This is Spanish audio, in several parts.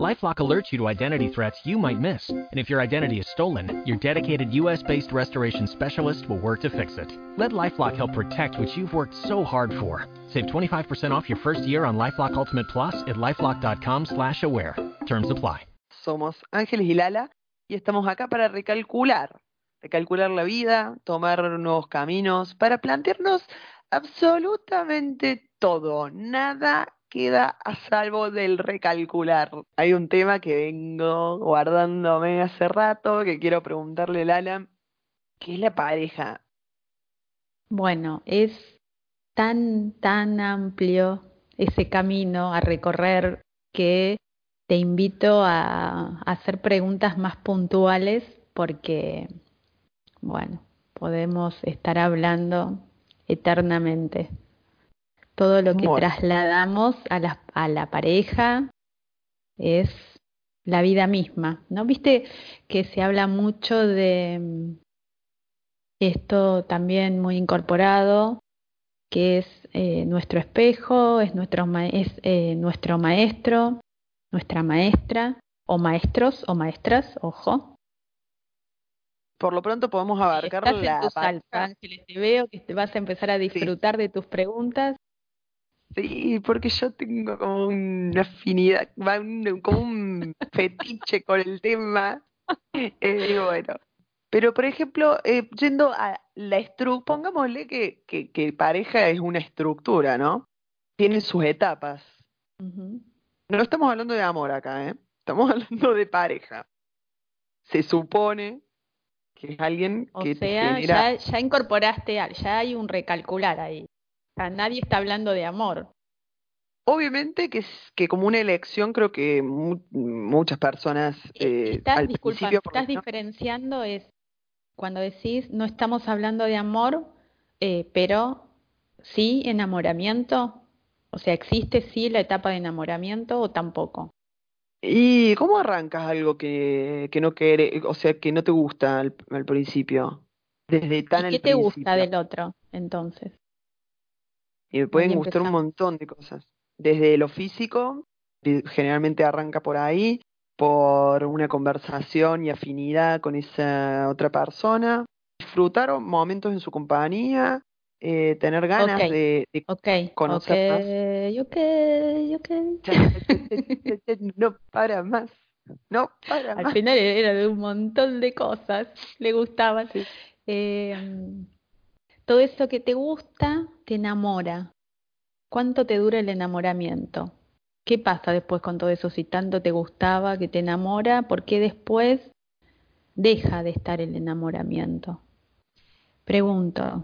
Lifelock alerts you to identity threats you might miss, and if your identity is stolen, your dedicated US-based restoration specialist will work to fix it. Let LifeLock help protect what you've worked so hard for. Save 25% off your first year on LifeLock Ultimate Plus at lifelock.com/aware. Terms apply. Somos Ángeles y Lala y estamos acá para recalcular, recalcular la vida, tomar nuevos caminos, para plantearnos absolutamente todo, nada queda a salvo del recalcular. Hay un tema que vengo guardándome hace rato, que quiero preguntarle a Lala, ¿qué es la pareja? Bueno, es tan, tan amplio ese camino a recorrer que te invito a, hacer preguntas más puntuales porque, bueno, podemos estar hablando eternamente todo lo que trasladamos a la, a la pareja es la vida misma, ¿no? Viste que se habla mucho de mm, esto también muy incorporado, que es eh, nuestro espejo, es nuestro, es, eh, nuestro maestro, nuestra maestra, o maestros o maestras, ojo. Por lo pronto podemos abarcar la en tus Ángeles, te veo que te vas a empezar a disfrutar de tus preguntas Sí, porque yo tengo como una afinidad, como un fetiche con el tema. Eh, bueno, pero por ejemplo, eh, yendo a la estructura, pongámosle que, que, pareja es una estructura, ¿no? Tiene sus etapas. No estamos hablando de amor acá, ¿eh? Estamos hablando de pareja. Se supone que es alguien que sea, ya, ya incorporaste, ya hay un recalcular ahí nadie está hablando de amor. Obviamente que, es, que como una elección creo que muchas personas... Eh, estás, estás diferenciando es cuando decís no estamos hablando de amor, eh, pero sí enamoramiento. O sea, ¿existe sí la etapa de enamoramiento o tampoco? ¿Y cómo arrancas algo que, que no quiere, o sea, que no te gusta al, principio? Desde tan ¿Y ¿Qué te gusta del otro entonces? Y me pueden gustar un montón de cosas. Desde lo físico, generalmente arranca por ahí, por una conversación y afinidad con esa otra persona, disfrutar momentos en su compañía, eh, tener ganas de, de okay, conocerlas. Ok, ok, no para más. No para Al final era de un montón de cosas, le gustaban. Eh, todo eso que te gusta te enamora. ¿Cuánto te dura el enamoramiento? ¿Qué pasa después con todo eso? Si tanto te gustaba, que te enamora, ¿por qué después deja de estar el enamoramiento? Pregunto,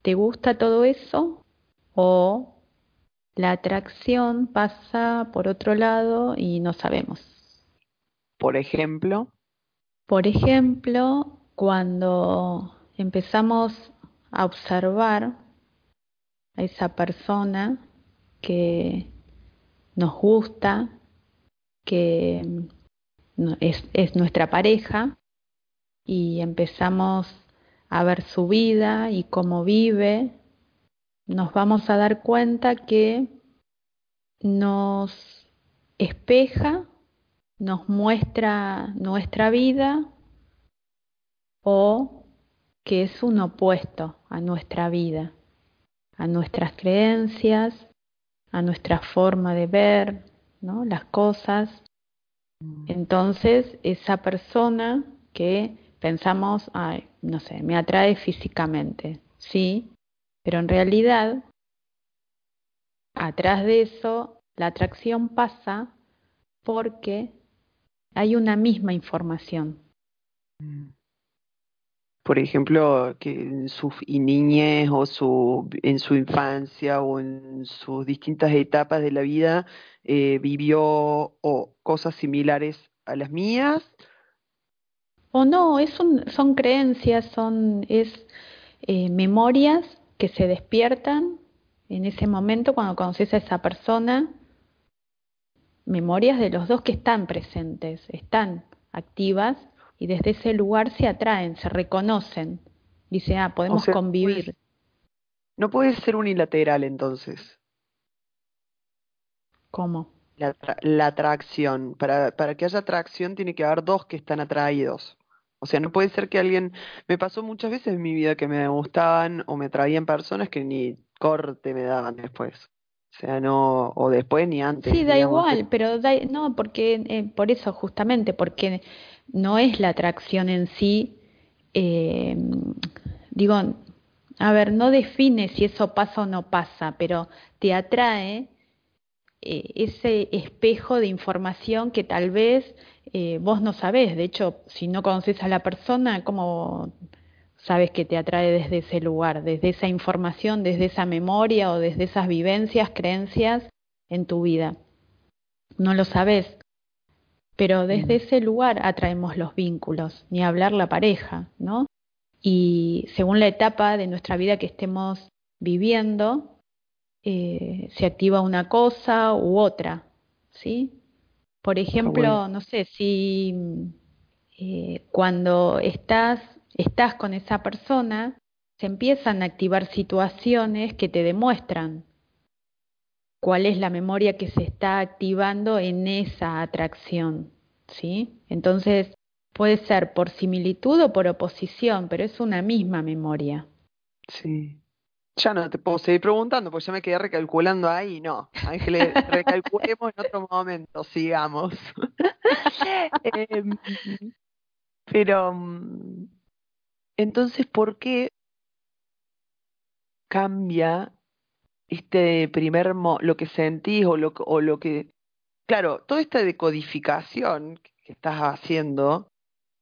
¿te gusta todo eso? ¿O la atracción pasa por otro lado y no sabemos? Por ejemplo. Por ejemplo, cuando empezamos a observar a esa persona que nos gusta, que es, es nuestra pareja y empezamos a ver su vida y cómo vive, nos vamos a dar cuenta que nos espeja, nos muestra nuestra vida o que es un opuesto a nuestra vida, a nuestras creencias, a nuestra forma de ver ¿no? las cosas. Mm. Entonces, esa persona que pensamos, ay, no sé, me atrae físicamente, sí, pero en realidad, atrás de eso, la atracción pasa porque hay una misma información. Por ejemplo, que en su niñez o su, en su infancia o en sus distintas etapas de la vida eh, vivió o cosas similares a las mías. O no, es son creencias, son es eh, memorias que se despiertan en ese momento cuando conoces a esa persona memorias de los dos que están presentes, están activas y desde ese lugar se atraen, se reconocen. Dice, ah, podemos convivir. no puede ser unilateral entonces. ¿Cómo? La, la atracción. Para, para que haya atracción tiene que haber dos que están atraídos. O sea, no puede ser que alguien... Me pasó muchas veces en mi vida que me gustaban o me atraían personas que ni corte me daban después. O sea, no, o después ni antes. Sí, da igual, pero no, porque eh, por eso justamente, porque no es la atracción en sí, eh, digo, a ver, no define si eso pasa o no pasa, pero te atrae eh, ese espejo de información que tal vez eh, vos no sabés. De hecho, si no conoces a la persona, ¿cómo sabes que te atrae desde ese lugar, desde esa información, desde esa memoria o desde esas vivencias, creencias en tu vida? No lo sabes. Pero desde ese lugar atraemos los vínculos, ni hablar la pareja, ¿no? Y según la etapa de nuestra vida que estemos viviendo, eh, se activa una cosa u otra, ¿sí? Por ejemplo, no sé, si eh, cuando estás, estás con esa persona, se empiezan a activar situaciones que te demuestran cuál es la memoria que se está activando en esa atracción, ¿sí? Entonces, puede ser por similitud o por oposición, pero es una misma memoria. Sí. Ya no te puedo seguir preguntando, porque ya me quedé recalculando ahí. No, Ángeles, recalculemos en otro momento, sigamos. Em, pero, mm, entonces, ¿por qué cambia este primer, mo lo que sentís o lo, o lo que... Claro, toda esta decodificación que estás haciendo,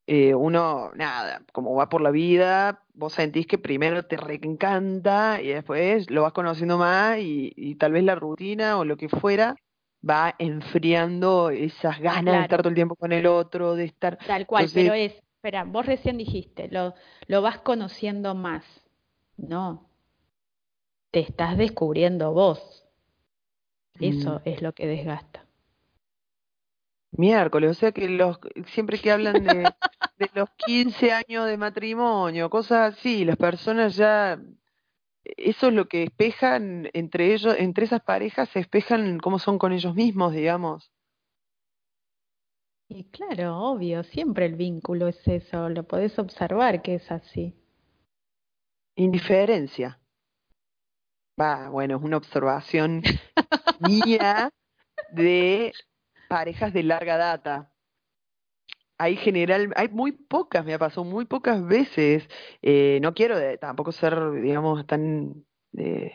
eh, uno, nada, como va por la vida, vos sentís que primero te reencanta y después lo vas conociendo más y, tal vez la rutina o lo que fuera va enfriando esas ganas de estar todo el tiempo con el otro, de estar... Tal cual, pero es, espera, vos recién dijiste, lo, lo vas conociendo más, no, te estás descubriendo vos, eso mm. es lo que desgasta. Miércoles, o sea que los siempre que hablan de, de los 15 años de matrimonio, cosas así, las personas ya eso es lo que espejan entre ellos, entre esas parejas se espejan cómo son con ellos mismos, digamos. Y claro, obvio, siempre el vínculo es eso, lo podés observar que es así. Indiferencia. Va, bueno, es una observación mía de parejas de larga data. Hay general, hay muy pocas, me ha pasado muy pocas veces. Eh, no quiero tampoco ser, digamos, tan, eh,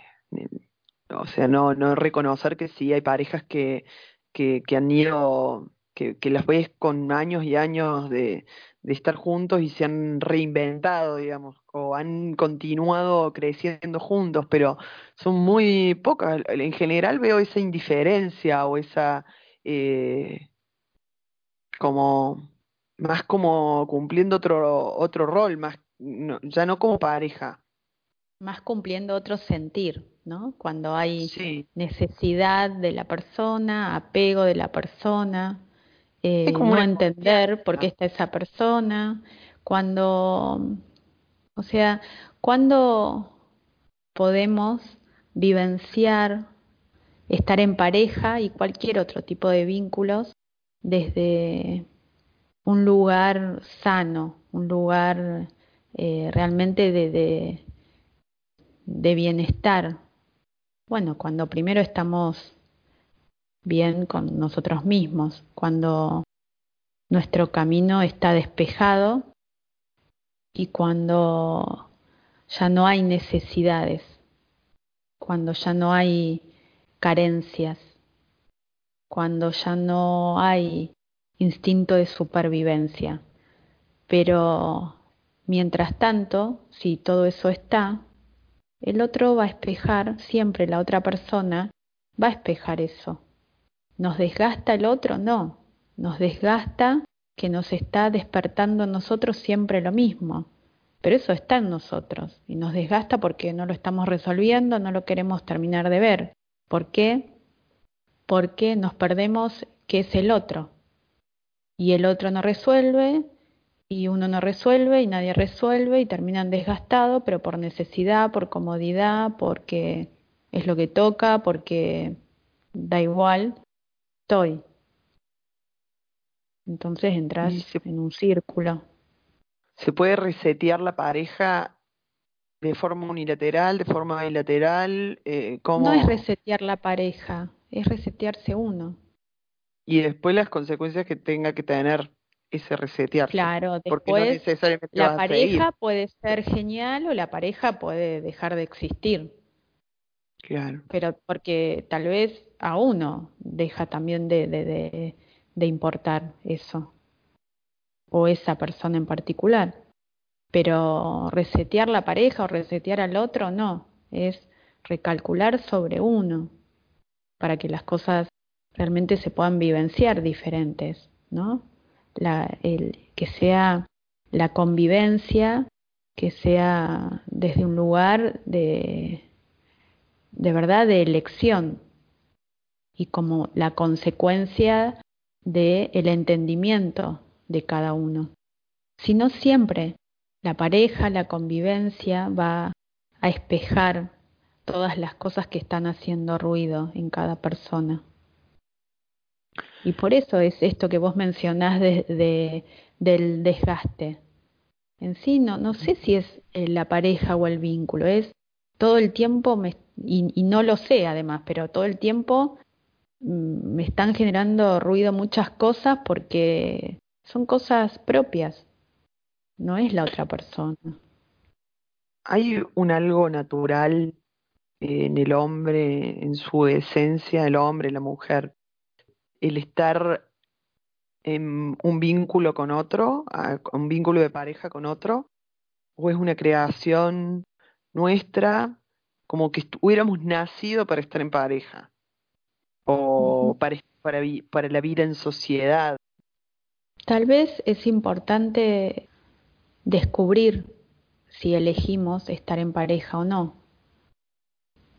o sea, no, no reconocer que sí hay parejas que, que han ido, que, que las ves con años y años de, de estar juntos y se han reinventado, digamos, o han continuado creciendo juntos, pero son muy pocas. En general veo esa indiferencia o esa eh, como más como cumpliendo otro otro rol, más ya no como pareja. Más cumpliendo otro sentir, ¿no? Cuando hay necesidad de la persona, apego de la persona, eh, no entender por qué está esa persona, cuando, o sea, cuando podemos vivenciar estar en pareja y cualquier otro tipo de vínculos desde un lugar sano, un lugar eh, realmente de, de, bienestar. Bueno, cuando primero estamos bien con nosotros mismos, cuando nuestro camino está despejado y cuando ya no hay necesidades, cuando ya no hay carencias, cuando ya no hay instinto de supervivencia. Pero mientras tanto, si todo eso está, el otro va a espejar, siempre la otra persona va a espejar eso. ¿Nos desgasta el otro? No, nos desgasta que nos está despertando en nosotros siempre lo mismo. Pero eso está en nosotros y nos desgasta porque no lo estamos resolviendo, no lo queremos terminar de ver. ¿Por qué? Porque nos perdemos que es el otro. Y el otro no resuelve, y uno no resuelve, y nadie resuelve, y terminan desgastados, pero por necesidad, por comodidad, porque es lo que toca, porque da igual, estoy. Entonces entras en un círculo. ¿Se puede resetear la pareja de forma unilateral, de forma bilateral? Eh, No es resetear la pareja, es resetearse uno. Y después las consecuencias que tenga que tener ese resetear. Claro, después la pareja puede ser genial o la pareja puede dejar de existir. Claro. Pero porque tal vez a uno deja también de, de, de importar eso o esa persona en particular. Pero resetear la pareja o resetear al otro no, es recalcular sobre uno para que las cosas realmente se puedan vivenciar diferentes, ¿no? La, el, que sea la convivencia, que sea desde un lugar de, de verdad de elección y como la consecuencia del el entendimiento de cada uno. Si no siempre la pareja, la convivencia va a espejar todas las cosas que están haciendo ruido en cada persona. Y por eso es esto que vos mencionás de, del desgaste. En sí, no, no sé si es eh, la pareja o el vínculo, es todo el tiempo, me, y, y no lo sé además, pero todo el tiempo mm, me están generando ruido muchas cosas porque son cosas propias, no es la otra persona. Hay un algo natural en el hombre, en su esencia, el hombre, la mujer, el estar en un vínculo con otro, un vínculo de pareja con otro, o es una creación nuestra, como que hubiéramos nacido para estar en pareja, o para, para, para la vida en sociedad. Tal vez es importante descubrir si elegimos estar en pareja o no.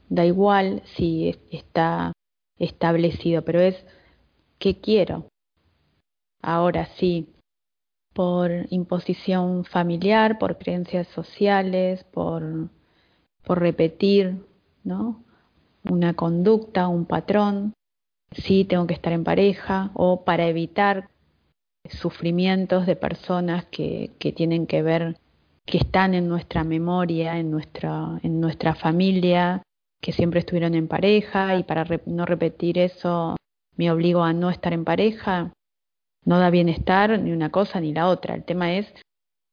Da igual si está establecido, pero es qué quiero. Ahora sí, por imposición familiar, por creencias sociales, por, por repetir, ¿no? Una conducta, un patrón, sí tengo que estar en pareja o para evitar sufrimientos de personas que, que tienen que ver, que están en nuestra memoria, en nuestra, en nuestra familia, que siempre estuvieron en pareja y para no repetir eso me obligo a no estar en pareja, no da bienestar ni una cosa ni la otra. El tema es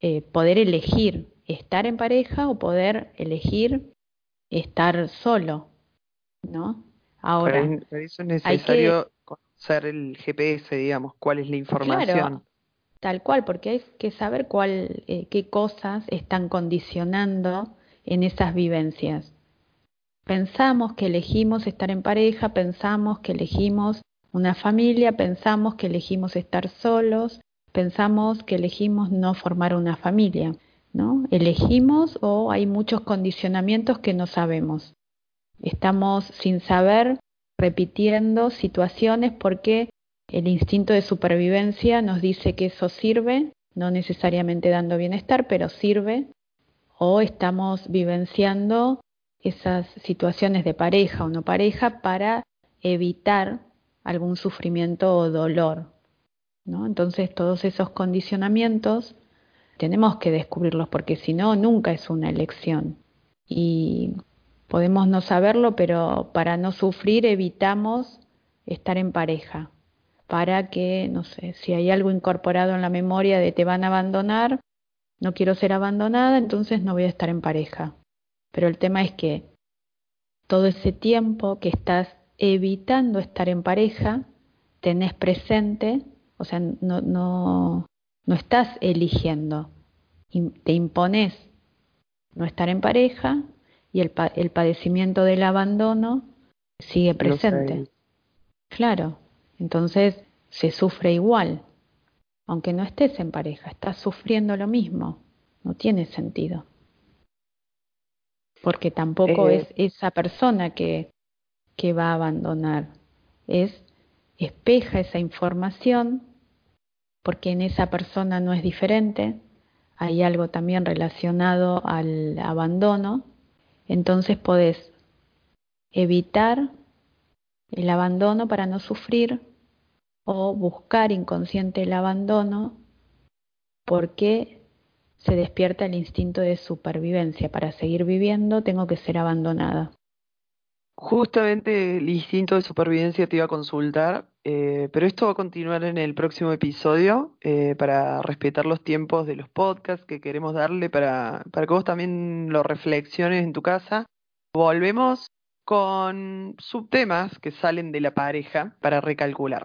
eh, poder elegir estar en pareja o poder elegir estar solo, ¿no? Ahora, para, eso es necesario conocer el GPS, digamos, cuál es la información. tal cual, porque hay que saber cuál, eh, qué cosas están condicionando en esas vivencias. Pensamos que elegimos estar en pareja, pensamos que elegimos una familia, pensamos que elegimos estar solos, pensamos que elegimos no formar una familia, ¿no? Elegimos o hay muchos condicionamientos que no sabemos. Estamos sin saber repitiendo situaciones porque el instinto de supervivencia nos dice que eso sirve, no necesariamente dando bienestar, pero sirve, o estamos vivenciando esas situaciones de pareja o no pareja para evitar algún sufrimiento o dolor. ¿no? Entonces todos esos condicionamientos tenemos que descubrirlos porque si no, nunca es una elección. Y Podemos no saberlo, pero para no sufrir evitamos estar en pareja, para que, no sé, si hay algo incorporado en la memoria de te van a abandonar, no quiero ser abandonada, entonces no voy a estar en pareja. Pero el tema es que todo ese tiempo que estás evitando estar en pareja, tenés presente, o sea, no, no, no estás eligiendo, te impones no estar en pareja y el, el padecimiento del abandono sigue presente. Claro, entonces se sufre igual, aunque no estés en pareja, estás sufriendo lo mismo, no tiene sentido. Porque tampoco eh. es esa persona que, que va a abandonar, es espeja esa información porque en esa persona no es diferente, hay algo también relacionado al abandono, entonces podés evitar el abandono para no sufrir o buscar inconsciente el abandono porque se despierta el instinto de supervivencia. Para seguir viviendo tengo que ser abandonada. Justamente el instinto de supervivencia te iba a consultar, eh, pero esto va a continuar en el próximo episodio eh, para respetar los tiempos de los podcasts que queremos darle para, para que vos también lo reflexiones en tu casa. Volvemos con subtemas que salen de la pareja para recalcular.